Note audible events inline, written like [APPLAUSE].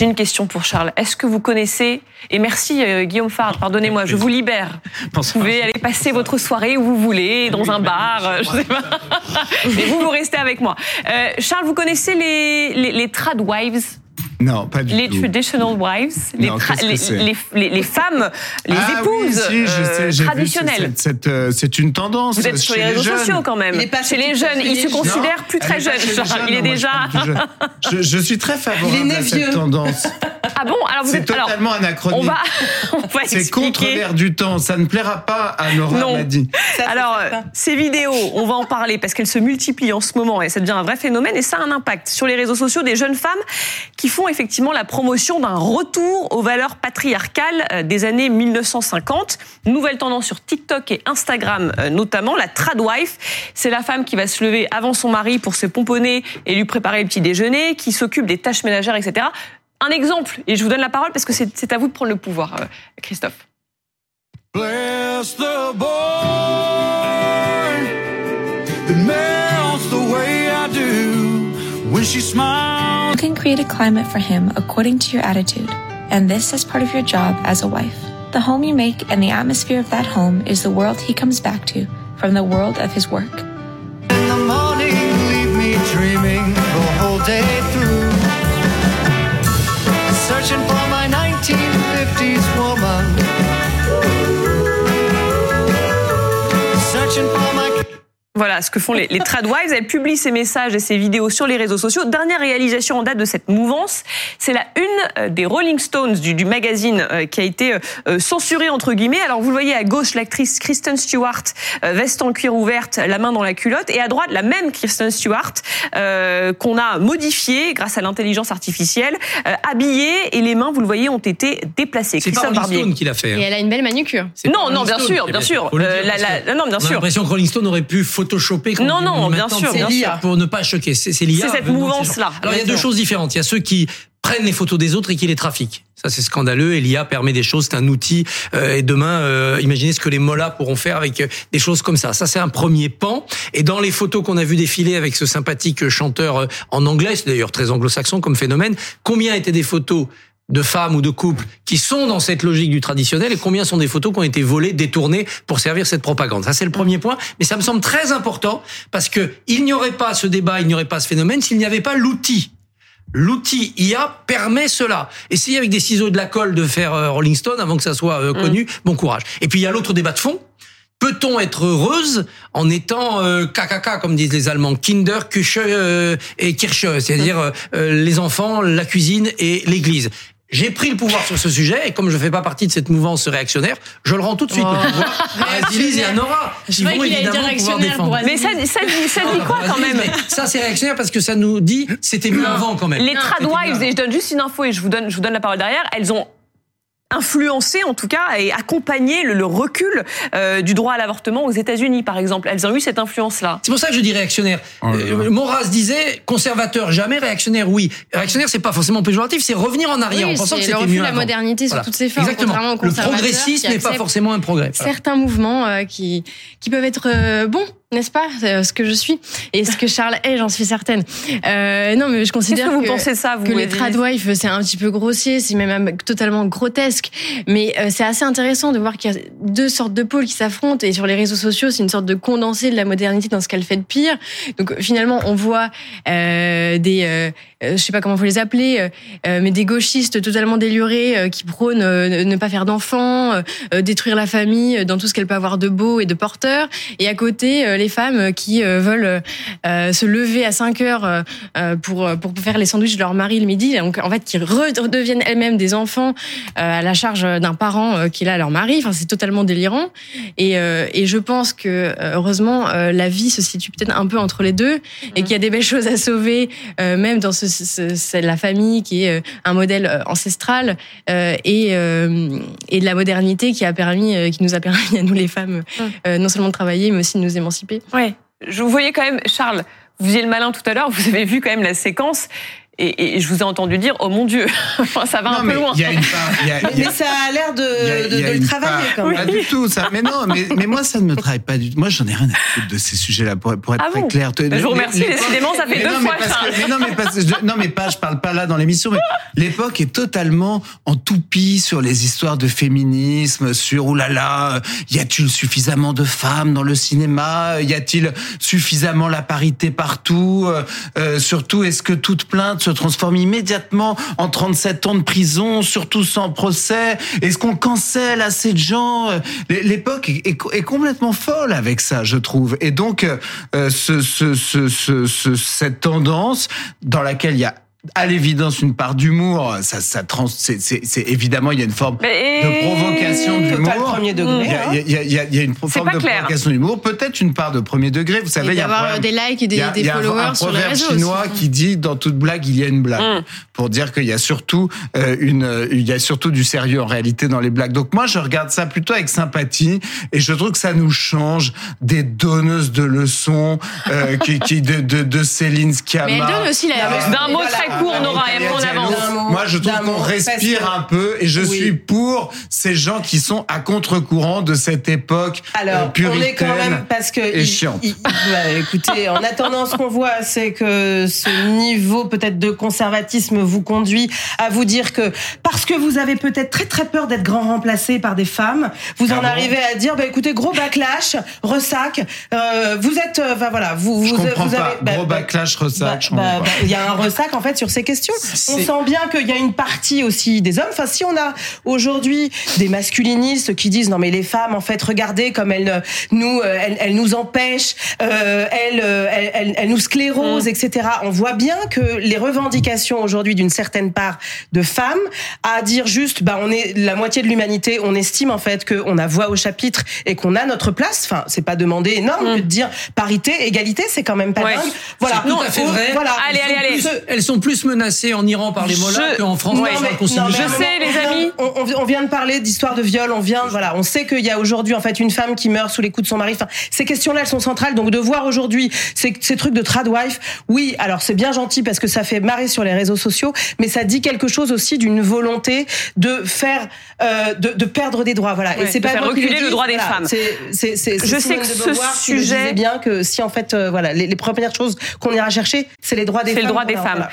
J'ai une question pour Charles. Est-ce que vous connaissez, et merci euh, Guillaume Fard, pardonnez-moi, je vous libère. Vous pouvez aller passer votre soirée où vous voulez, dans un bar, euh, je sais pas. [LAUGHS] Mais vous, vous restez avec moi. Euh, Charles, vous connaissez les, les, les tradwives non, pas du les tout. traditional wives, les, Non, les, les, les- les femmes, les Ah épouses oui, si, je euh, sais, j'ai vu traditionnelles. C'est une tendance. Vous êtes sur chez les réseaux sociaux quand même. Est pas chez sur les jeunes, il les se jeunes. considère Non, plus très jeune. les jeunes, Il est déjà. [LAUGHS] Je, je suis très favorable Il est né à cette tendance. [LAUGHS] Ah bon? Alors vous C'est êtes alors. totalement anachronique. On va, [LAUGHS] on va C'est contre l'air du temps. Ça ne plaira pas à Nora Non. Madi. Ça, c'est Alors, certain. ces vidéos, on va en parler parce qu'elles se multiplient en ce moment et ça devient un vrai phénomène et ça a un impact sur les réseaux sociaux des jeunes femmes qui font effectivement la promotion d'un retour aux valeurs patriarcales euh, des années 1950. Nouvelle tendance sur TikTok et Instagram euh, notamment, la tradwife. C'est la femme qui va se lever avant son mari pour se pomponner et lui préparer le petit déjeuner, qui s'occupe des tâches ménagères, etc. Un exemple, et je vous donne la parole parce que c'est c'est à vous de prendre le pouvoir, euh, Christophe. Bless the boy that melts the way I do when she smiles. You can create a climate for him according to your attitude, and this is part of your job as a wife. The home you make and the atmosphere of that home is the world he comes back to from the world of his work. In the morning, leave me dreaming the whole day through. For my Voilà ce que font les, les tradwives. Elles publient ces messages et ces vidéos sur les réseaux sociaux. Dernière réalisation en date de cette mouvance, c'est la une euh, des Rolling Stones du, du magazine euh, qui a été euh, censurée entre guillemets. Alors vous le voyez à gauche l'actrice Kristen Stewart, euh, veste en cuir ouverte, la main dans la culotte, et à droite la même Kristen Stewart euh, qu'on a modifiée grâce à l'intelligence artificielle, euh, habillée et les mains, vous le voyez, ont été déplacées. C'est pas Rolling Barbier. Stone qui l'a fait. hein. Et elle a une belle manucure. Non, non, bien Stone sûr, bien l'a sûr. fait. Faut le Euh, dire, la- parce la- que non, bien on a sûr. l'impression que Rolling Stone aurait pu Non, non, bien sûr, pour- bien sûr. Pour ne pas choquer. C'est l'IA. C'est cette mouvance-là. Alors il y a deux choses différentes. Il y a ceux qui prennent les photos des autres et qui les trafiquent. Ça c'est scandaleux et l'IA permet des choses, c'est un outil euh, et demain euh, imaginez ce que les mollas pourront faire avec euh, des choses comme ça. Ça c'est un premier pan et dans les photos qu'on a vu défiler avec ce sympathique chanteur en anglais, c'est d'ailleurs très anglo-saxon comme phénomène, combien étaient des photos de femmes ou de couples qui sont dans cette logique du traditionnel et combien sont des photos qui ont été volées, détournées pour servir cette propagande. Ça, c'est le premier point. Mais ça me semble très important parce que il n'y aurait pas ce débat, il n'y aurait pas ce phénomène s'il n'y avait pas l'outil. L'outil IA permet cela. Essayez avec des ciseaux et de la colle de faire euh, Rolling Stone avant que ça soit euh, connu. Bon courage. Et puis il y a l'autre débat de fond. Peut-on être heureuse en étant euh, KKK, comme disent les Allemands, Kinder, Küche euh, et Kirche, c'est-à-dire euh, euh, les enfants, la cuisine et l'église? J'ai pris le pouvoir sur ce sujet et comme je fais pas partie de cette mouvance réactionnaire, je le rends tout de suite. Le pouvoir à Aziz et à Nora Je qu'il pouvoir réactionnaire pour défendre. Mais ça, ça, dit- ça dit quoi quand même Ça c'est réactionnaire parce que ça nous dit c'était mieux avant quand même. Les tradwives, et je donne juste une info et je vous donne, je vous donne la parole derrière, elles ont influencé en tout cas et accompagné le, le recul euh, du droit à l'avortement aux États-Unis par exemple. Elles ont eu cette influence-là. C'est pour ça que je dis réactionnaire. Oh. Euh, Maurras disait conservateur jamais, réactionnaire oui. Réactionnaire c'est pas forcément péjoratif, c'est revenir en arrière Oui, en pensant que c'est le c'était refus mieux de la avant. modernité sous Voilà. toutes ses formes, Exactement. Le progressisme n'est pas forcément un progrès. Voilà. certains mouvements euh, qui qui peuvent être euh, bons, n'est-ce pas euh, Ce que je suis et ce que Charles est, j'en suis certaine. Euh, non, mais je considère que vous pensez ça vous que les Aziz tradwives c'est un petit peu grossier, c'est même un- totalement grotesque, mais euh, c'est assez intéressant de voir qu'il y a deux sortes de pôles qui s'affrontent et sur les réseaux sociaux c'est une sorte de condensé de la modernité dans ce qu'elle fait de pire. Donc finalement on voit euh, des, euh, euh, je sais pas comment faut les appeler, euh, euh, mais des gauchistes totalement délurés euh, qui prônent euh, ne pas faire d'enfants, euh, euh, détruire la famille euh, dans tout ce qu'elle peut avoir de beau et de porteur, et à côté euh, les femmes qui euh, veulent euh, se lever à 5 heures euh, euh, pour pour faire les sandwichs de leur mari le midi, donc en fait qui redeviennent elles-mêmes des enfants euh, à la charge d'un parent euh, qui est là leur mari. Enfin c'est totalement délirant, et euh, et je pense que euh, heureusement euh, la vie se situe peut-être un peu entre les deux et qu'il y a des belles choses à sauver, euh, même dans ce, ce- c'est la famille qui est euh, un modèle euh, ancestral euh, et euh, et de la modernité qui a permis, euh, qui nous a permis à nous les femmes, euh, non seulement de travailler mais aussi de nous émanciper. Ouais. Je vous voyais quand même, Charles, vous faisiez le malin tout à l'heure, vous avez vu quand même la séquence. Et, et je vous ai entendu dire, oh mon Dieu, [LAUGHS] Enfin, ça va Non, un mais peu loin. il y a une part. il y a- Mais, il y a- mais ça a l'air de, il y a- de- il y a de le travailler part- quand même. Pas du tout, ça. Mais non, mais, mais moi, ça ne me travaille pas du tout. Moi, j'en ai rien à foutre de ces sujets-là, pour, pour être Ah très bon clair. Je vous remercie, décidément, ça fait Mais deux non, mais fois, parce Charles. que- mais non, mais parce que je- non, mais pas, je parle pas là dans l'émission, mais l'époque est totalement en toupie sur les histoires de féminisme, sur oulala, euh, y a-t-il suffisamment de femmes dans le cinéma? Y a-t-il suffisamment la parité partout? Euh, euh, surtout, est-ce que toute plainte se transforme immédiatement en 37 ans de prison, surtout sans procès? Est-ce qu'on cancelle assez de gens? Euh, L'époque est, complètement folle avec ça, je trouve. Et donc, euh, ce, ce, ce- ce- cette tendance dans laquelle il y a à l'évidence une part d'humour, ça, ça trans, c'est, c'est, c'est évidemment il y a une forme Mais- de provocation Total d'humour. premier Il degré. y a, il y a- il y a- il y a- il y a une forme de clair. provocation d'humour, peut-être une part de premier degré. Vous savez, il y a problème- des likes et des, y a- des il y a un- followers un sur les réseaux. chinois aussi. qui dit dans toute blague il y a une blague Mm. pour dire qu'il y a surtout euh, une euh, il y a surtout du sérieux en réalité dans les blagues. Donc moi je regarde ça plutôt avec sympathie et je trouve que ça nous change des donneuses de leçons euh, qui, qui de, de, de Céline Sciamma. Mais elle donne aussi la. D'un mot Voilà. Très court, Ah, Nora, Natalia et après on avance. Moi, je trouve qu'on respire un peu et je Oui. suis pour ces gens qui sont à contre-courant de cette époque euh, Alors, on est quand même parce que et il- chiante. il- bah, écoutez, en attendant, ce qu'on voit, c'est que ce niveau peut-être de conservatisme vous conduit à vous dire que parce que vous avez peut-être très très peur d'être grand remplacé par des femmes, vous Ah en bon arrivez à dire, bah écoutez, gros backlash, ressac, euh, vous êtes, euh, enfin voilà, vous Je vous, comprends vous pas. avez, bah, Gros bah, backlash, ressac, bah, je comprends bah, pas. bah, Il y a un ressac en fait sur ces questions. On C'est- sent bien qu'il y a une partie aussi des hommes. Enfin, si on a aujourd'hui des masculinistes qui disent non mais les femmes en fait regardez comme elles euh, nous euh, elles, elles nous empêchent, euh, elles, elles, elles- elles nous sclérosent, etc. On voit bien que les revendications aujourd'hui d'une certaine part de femmes à dire juste bah on est la moitié de l'humanité, on estime en fait qu'on a voix au chapitre et qu'on a notre place. Enfin c'est pas demander énorme que de dire parité, égalité, c'est quand même pas Ouais. dingue. Voilà. C'est tout à fait On- vrai. Voilà. Allez, allez, allez. Elles sont plus menacées en Iran par les mollahs qu'en France Ouais. par Non, le mais- Conseil non, mais Je sais, les on vient- amis. On, on- on vient de parler d'histoire de viol. On vient, voilà, on sait qu'il y a aujourd'hui en fait une femme qui meurt sous les coups de son mari. Enfin, ces questions-là, elles sont centrales. Donc de voir aujourd'hui ces, ces trucs de tradwife, oui, alors c'est bien gentil parce que ça fait marrer sur les réseaux sociaux, mais ça dit quelque chose aussi d'une volonté de faire, euh, de, de perdre des droits. Voilà. Ouais, Et c'est pas reculer dis, le droit des voilà, femmes. C'est, c'est, c'est, Je c'est sais que ce le sujet- bien que si en fait, euh, voilà, les, les premières choses qu'on ira chercher, c'est les droits des C'est femmes. le droit des femmes. voilà.